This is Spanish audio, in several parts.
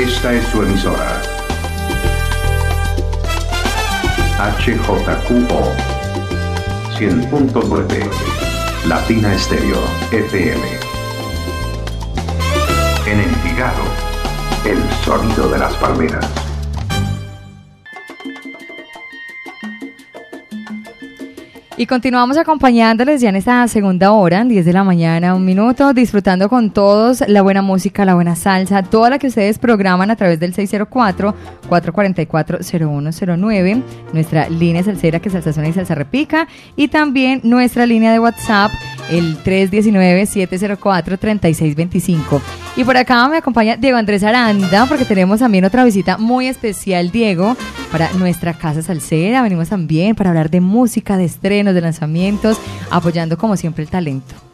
Esta es su emisora. HJQO 100.9 Latina Estéreo FM. En Envigado, el sonido de las palmeras. Y continuamos acompañándoles ya en esta segunda hora, 10 de la mañana, un minuto, disfrutando con todos la buena música, la buena salsa, toda la que ustedes programan a través del 604-444-0109, nuestra línea salsera que Salsa y Salsa Repica, y también nuestra línea de WhatsApp, el 319-704-3625. Y por acá me acompaña Diego Andrés Aranda, porque tenemos también otra visita muy especial, Diego, para nuestra casa salsera. Venimos también para hablar de música, de estrenos, de lanzamientos, apoyando como siempre el talento.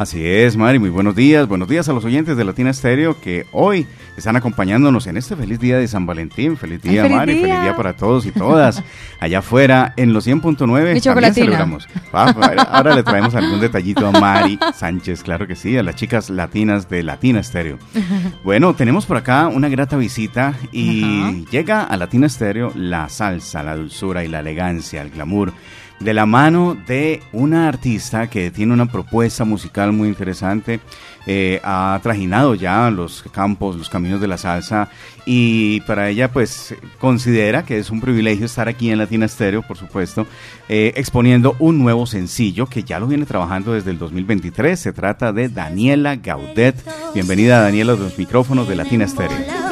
Así es, Mari, muy buenos días. Buenos días a los oyentes de Latina Estéreo que hoy están acompañándonos en este feliz día de San Valentín. Feliz día, Mari, feliz día para todos y todas. Allá afuera, en los 100.9, también celebramos. ahora le traemos algún detallito a Mari Sánchez, claro que sí, a las chicas latinas de Latina Estéreo. Bueno, tenemos por acá una grata visita y llega a Latina Estéreo la salsa, la dulzura y la elegancia, el glamour de la mano de una artista que tiene una propuesta musical muy interesante, eh, ha trajinado ya los campos, los caminos de la salsa y para ella pues considera que es un privilegio estar aquí en Latina Estéreo, por supuesto, eh, exponiendo un nuevo sencillo que ya lo viene trabajando desde el 2023. Se trata de Daniela Gaudet. Bienvenida Daniela a los micrófonos de Latina Estéreo.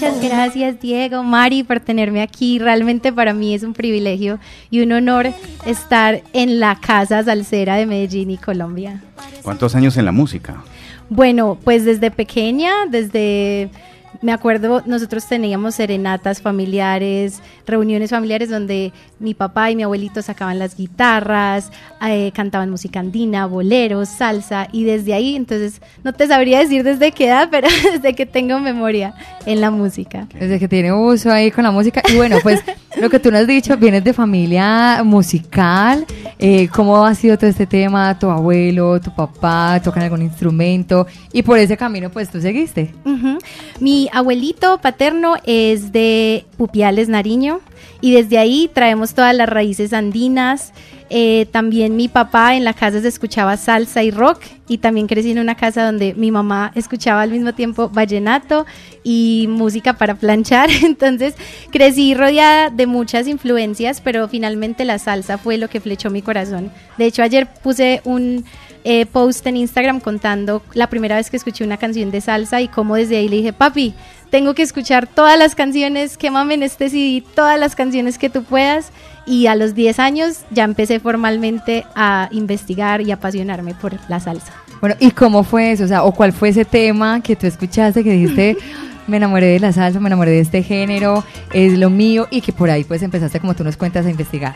Muchas gracias Diego, Mari, por tenerme aquí. Realmente para mí es un privilegio y un honor estar en la Casa Salsera de Medellín y Colombia. ¿Cuántos años en la música? Bueno, pues desde pequeña, desde me acuerdo, nosotros teníamos serenatas familiares, reuniones familiares donde mi papá y mi abuelito sacaban las guitarras, eh, cantaban música andina, boleros, salsa, y desde ahí, entonces, no te sabría decir desde qué edad, pero desde que tengo memoria en la música. Desde que tiene uso ahí con la música. Y bueno, pues lo que tú nos has dicho, vienes de familia musical. Eh, ¿Cómo ha sido todo este tema? ¿Tu abuelo, tu papá tocan algún instrumento? Y por ese camino, pues tú seguiste. Mi abuelito paterno es de Pupiales, Nariño, y desde ahí traemos todas las raíces andinas. Eh, también mi papá en la casa se escuchaba salsa y rock y también crecí en una casa donde mi mamá escuchaba al mismo tiempo vallenato y música para planchar. Entonces crecí rodeada de muchas influencias, pero finalmente la salsa fue lo que flechó mi corazón. De hecho, ayer puse un eh, post en Instagram contando la primera vez que escuché una canción de salsa y cómo desde ahí le dije, papi, tengo que escuchar todas las canciones, que mamen este CD, todas las canciones que tú puedas. Y a los 10 años ya empecé formalmente a investigar y apasionarme por la salsa. Bueno, ¿y cómo fue eso? O sea, ¿o cuál fue ese tema que tú escuchaste que dijiste, me enamoré de la salsa, me enamoré de este género, es lo mío y que por ahí pues empezaste como tú nos cuentas a investigar.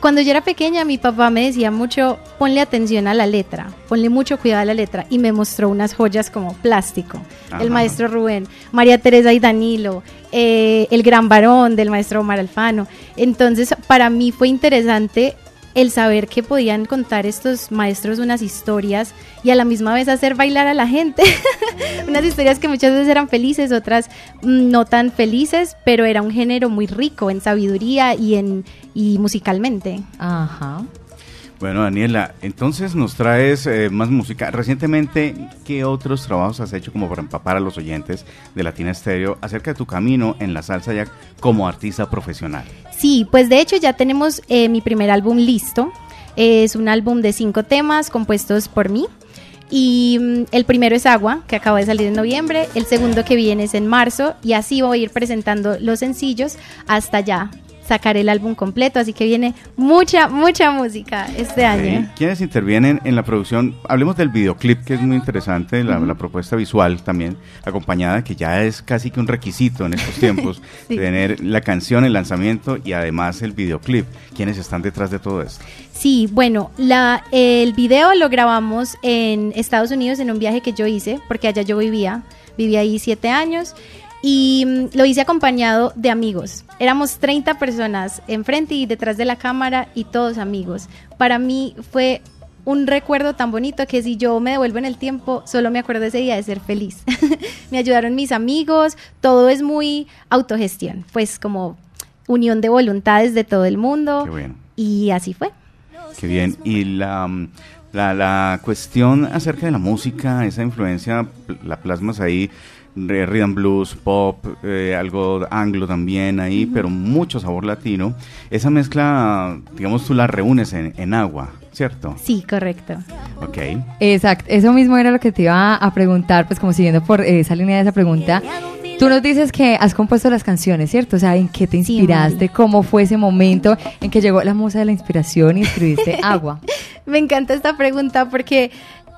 Cuando yo era pequeña mi papá me decía mucho, ponle atención a la letra, ponle mucho cuidado a la letra y me mostró unas joyas como plástico, el maestro Rubén, María Teresa y Danilo, eh, el gran varón del maestro Omar Alfano. Entonces para mí fue interesante el saber que podían contar estos maestros unas historias y a la misma vez hacer bailar a la gente. unas historias que muchas veces eran felices, otras mm, no tan felices, pero era un género muy rico en sabiduría y en y musicalmente. Ajá. Bueno, Daniela, entonces nos traes eh, más música. Recientemente, ¿qué otros trabajos has hecho como para empapar a los oyentes de Latina Estéreo acerca de tu camino en la salsa ya como artista profesional? Sí, pues de hecho ya tenemos eh, mi primer álbum listo. Es un álbum de cinco temas compuestos por mí. Y mm, el primero es Agua, que acaba de salir en noviembre. El segundo que viene es en marzo. Y así voy a ir presentando los sencillos hasta ya sacar el álbum completo, así que viene mucha, mucha música este año. ¿Quiénes intervienen en la producción? Hablemos del videoclip, que es muy interesante, la, propuesta visual también, acompañada, que ya es casi que un requisito en estos tiempos, tener la canción, el lanzamiento y además el videoclip. ¿Quiénes están detrás de todo esto? Sí, bueno, la, el video lo grabamos en Estados Unidos en un viaje que yo hice, porque allá yo vivía, vivía ahí siete años y mm, lo hice acompañado de amigos. Éramos 30 personas enfrente y detrás de la cámara y todos amigos. Para mí fue un recuerdo tan bonito que si yo me devuelvo en el tiempo, solo me acuerdo ese día de ser feliz. me ayudaron mis amigos, todo es muy autogestión, pues como unión de voluntades de todo el mundo. Y así fue. Qué bien. Y la, la, la cuestión acerca de la música, esa influencia, la plasmas ahí rhythm blues, pop, eh, algo anglo también ahí, pero mucho sabor latino. Esa mezcla, digamos, tú la reúnes en, agua, ¿cierto? Sí, correcto. Ok. Exacto, eso mismo era lo que te iba a preguntar, pues como siguiendo por esa línea de esa pregunta. Tú nos dices que has compuesto las canciones, ¿cierto? O sea, ¿en qué te inspiraste? ¿Cómo fue ese momento en que llegó la musa de la inspiración y escribiste agua? Me encanta esta pregunta porque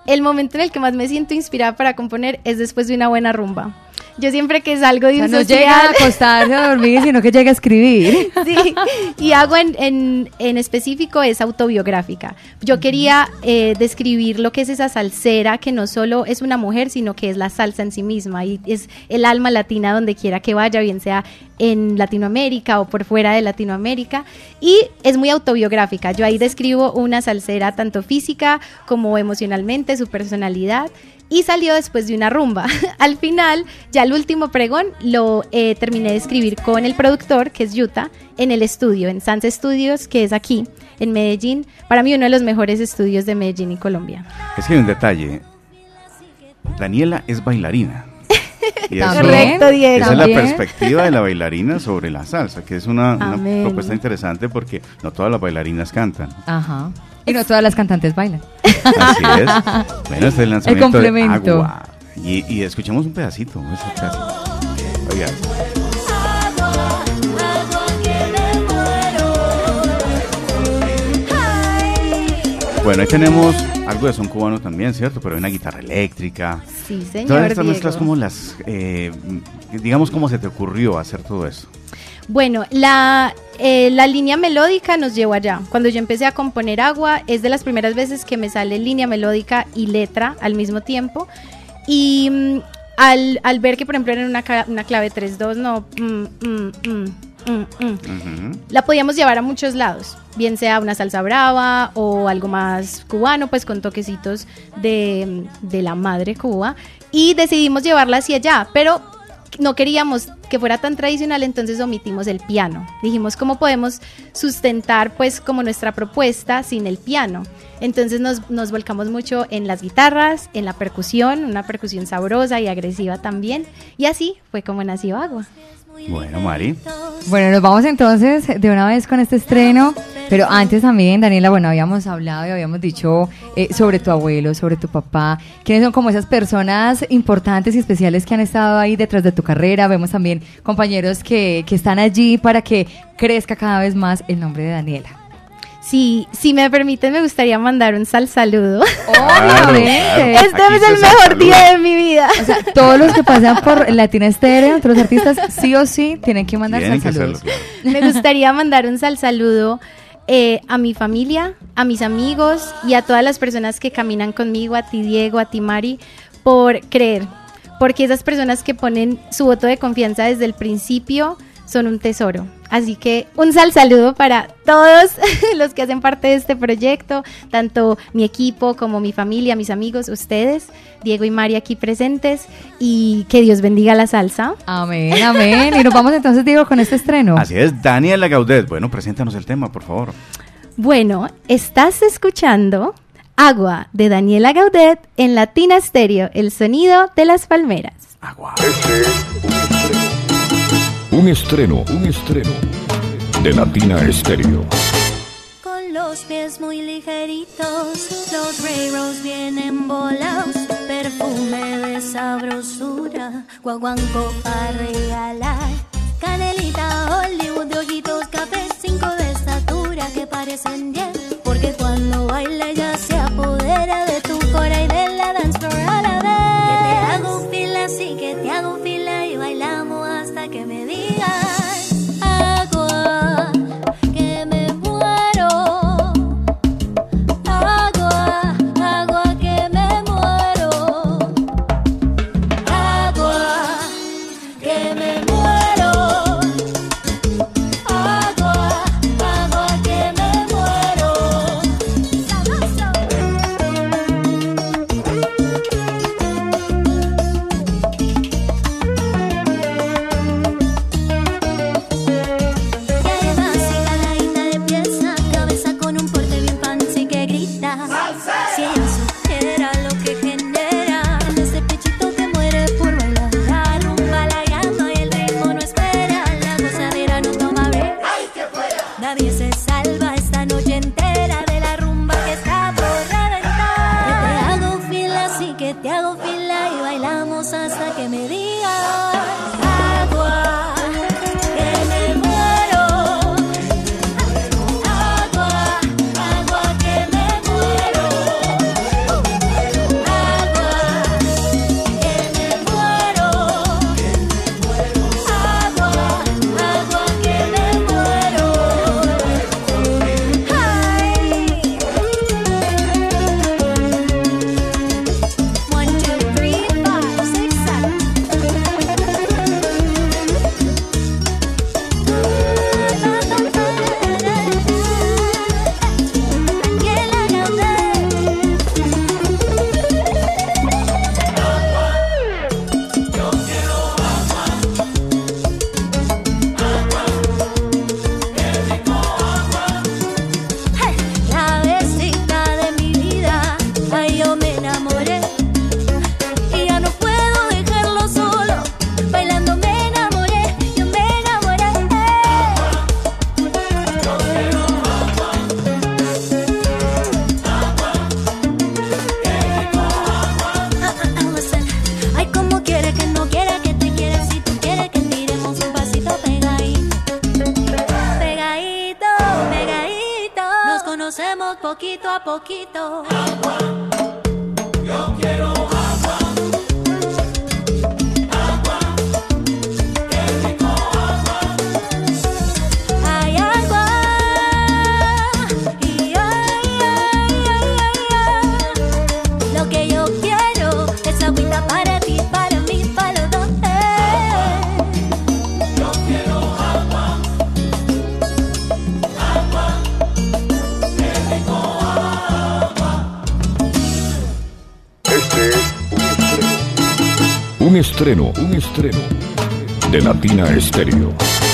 el momento en el que más me siento inspirada para componer es después de una buena rumba. Yo siempre que salgo de un no llega a acostarse a dormir, sino que llega a escribir. Sí, y hago en, en, específico es autobiográfica. Yo quería eh, describir lo que es esa salsera, que no solo es una mujer, sino que es la salsa en sí misma y es el alma latina donde quiera que vaya, bien sea en Latinoamérica o por fuera de Latinoamérica. Y es muy autobiográfica. Yo ahí describo una salsera tanto física como emocionalmente, su personalidad y salió después de una rumba. Al final, ya el último pregón lo eh, terminé de escribir con el productor, que es Yuta, en el estudio, en Sans Studios, que es aquí, en Medellín. Para mí, uno de los mejores estudios de Medellín y Colombia. Es que un detalle. Daniela es bailarina. Y Correcto, Diego. Esa es la perspectiva de la bailarina sobre la salsa, que es una, una propuesta interesante porque no todas las bailarinas cantan. Ajá. Y no todas las cantantes bailan. Así es. Bueno, este es el lanzamiento el complemento. de Agua. Y, y escuchemos un pedacito. Oiga. Bueno, ahí tenemos algo de son cubano también, ¿cierto? Pero hay una guitarra eléctrica. Sí, señor. Todas estas mezclas, como las, eh, digamos, cómo se te ocurrió hacer todo eso. Bueno, la, eh, la línea melódica nos llevó allá. Cuando yo empecé a componer agua, es de las primeras veces que me sale línea melódica y letra al mismo tiempo. Y mm, al, al, ver que, por ejemplo, era una, una clave 3-2, no, mm, mm, la podíamos llevar a muchos lados, bien sea una salsa brava o algo más cubano, pues con toquecitos de, de la madre Cuba. Y decidimos llevarla hacia allá, pero no queríamos que fuera tan tradicional, entonces omitimos el piano. Dijimos, ¿cómo podemos sustentar pues como nuestra propuesta sin el piano? Entonces nos, nos volcamos mucho en las guitarras, en la percusión, una percusión sabrosa y agresiva también. Y así fue como nació Agua. Bueno, Mari. Bueno, nos vamos entonces de una vez con este estreno. Pero antes también, Daniela, bueno, habíamos hablado y habíamos dicho eh, sobre tu abuelo, sobre tu papá. ¿Quiénes son como esas personas importantes y especiales que han estado ahí detrás de tu carrera? Vemos también compañeros que, que están allí para que crezca cada vez más el nombre de Daniela. Sí, si me permiten, me gustaría mandar un sal saludo. Obviamente. Este es el mejor día de mi vida. O sea, todos los que pasan por Latina Estéreo, los artistas, sí o sí, tienen que mandar sal saludos. Me gustaría mandar un sal saludo eh, a mi familia, a mis amigos y a todas las personas que caminan conmigo, a ti Diego, a ti Mari, por creer. Porque esas personas que ponen su voto de confianza desde el principio son un tesoro. Así que un sal saludo para todos los que hacen parte de este proyecto, tanto mi equipo como mi familia, mis amigos, ustedes, Diego y María aquí presentes y que Dios bendiga la salsa. Amén, amén. Y nos vamos entonces, Diego, con este estreno. Así es, Daniela Gaudet. Bueno, preséntanos el tema, por favor. Bueno, estás escuchando Agua de Daniela Gaudet en Latina Stereo, el sonido de las palmeras. Agua. Un estreno, un estreno de Latina Estéreo. Con los pies muy ligeritos, los railroads vienen volados, perfume de sabrosura, guaguanco para regalar. Canelita, Hollywood de ojitos, café, cinco de estatura que parecen bien, poquito a poquito. estreno, un estreno de Latina Estéreo.